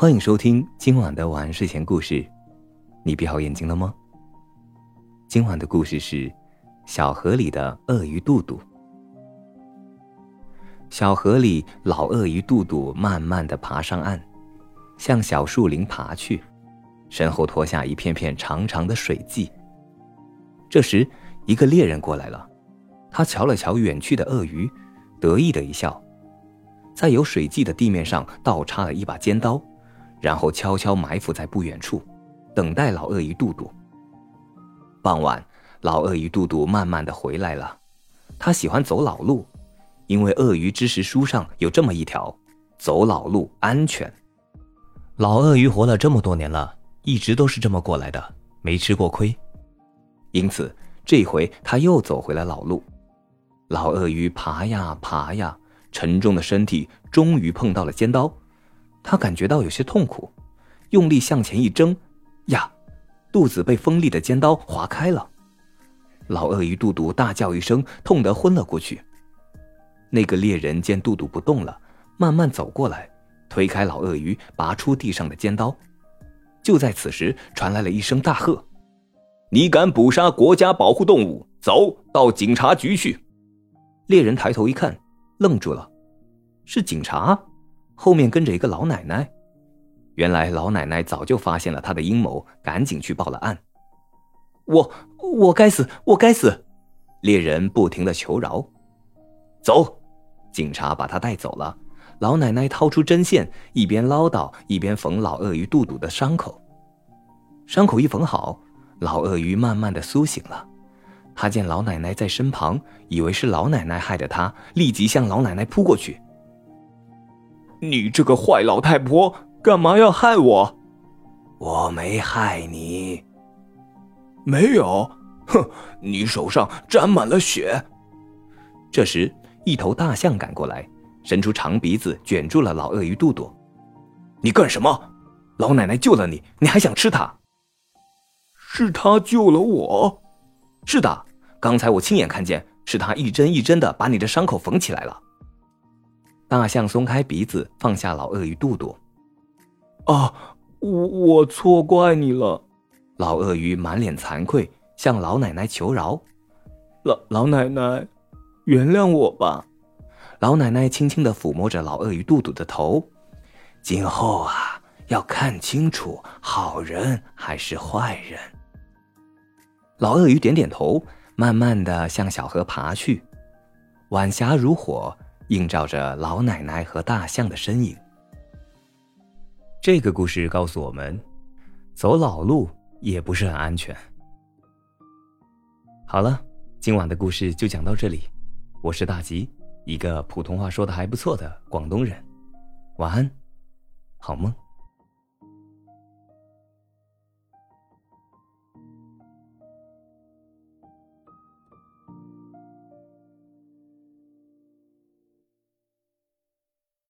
欢迎收听今晚的晚安睡前故事。你闭好眼睛了吗？今晚的故事是小河里的鳄鱼肚肚。小河里，老鳄鱼肚肚慢慢的爬上岸，向小树林爬去，身后拖下一片片长长的水迹。这时，一个猎人过来了，他瞧了瞧远去的鳄鱼，得意的一笑，在有水迹的地面上倒插了一把尖刀，然后悄悄埋伏在不远处，等待老鳄鱼肚肚。傍晚，老鳄鱼肚肚慢慢的回来了，他喜欢走老路，因为鳄鱼知识书上有这么一条：走老路安全。老鳄鱼活了这么多年了，一直都是这么过来的，没吃过亏。因此，这回他又走回了老路。老鳄鱼爬呀爬呀，沉重的身体终于碰到了尖刀，他感觉到有些痛苦，用力向前一挣，呀，肚子被锋利的尖刀划开了。老鳄鱼肚肚大叫一声，痛得昏了过去。那个猎人见肚肚不动了，慢慢走过来，推开老鳄鱼，拔出地上的尖刀。就在此时，传来了一声大喝。你敢捕杀国家保护动物？走到警察局去！猎人抬头一看，愣住了，是警察，后面跟着一个老奶奶。原来老奶奶早就发现了他的阴谋，赶紧去报了案。我我该死，我该死！猎人不停的求饶。走，警察把他带走了。老奶奶掏出针线，一边唠叨一边缝老鳄鱼肚肚的伤口。伤口一缝好。老鳄鱼慢慢的苏醒了，他见老奶奶在身旁，以为是老奶奶害的他，立即向老奶奶扑过去。你这个坏老太婆，干嘛要害我？我没害你。没有，哼，你手上沾满了血。这时，一头大象赶过来，伸出长鼻子卷住了老鳄鱼肚肚。你干什么？老奶奶救了你，你还想吃它？是他救了我，是的，刚才我亲眼看见，是他一针一针的把你的伤口缝起来了。大象松开鼻子，放下老鳄鱼肚肚。啊，我我错怪你了。老鳄鱼满脸惭愧，向老奶奶求饶。老老奶奶，原谅我吧。老奶奶轻轻的抚摸着老鳄鱼肚肚的头。今后啊，要看清楚好人还是坏人。老鳄鱼点点头，慢慢的向小河爬去。晚霞如火，映照着老奶奶和大象的身影。这个故事告诉我们，走老路也不是很安全。好了，今晚的故事就讲到这里。我是大吉，一个普通话说的还不错的广东人。晚安，好梦。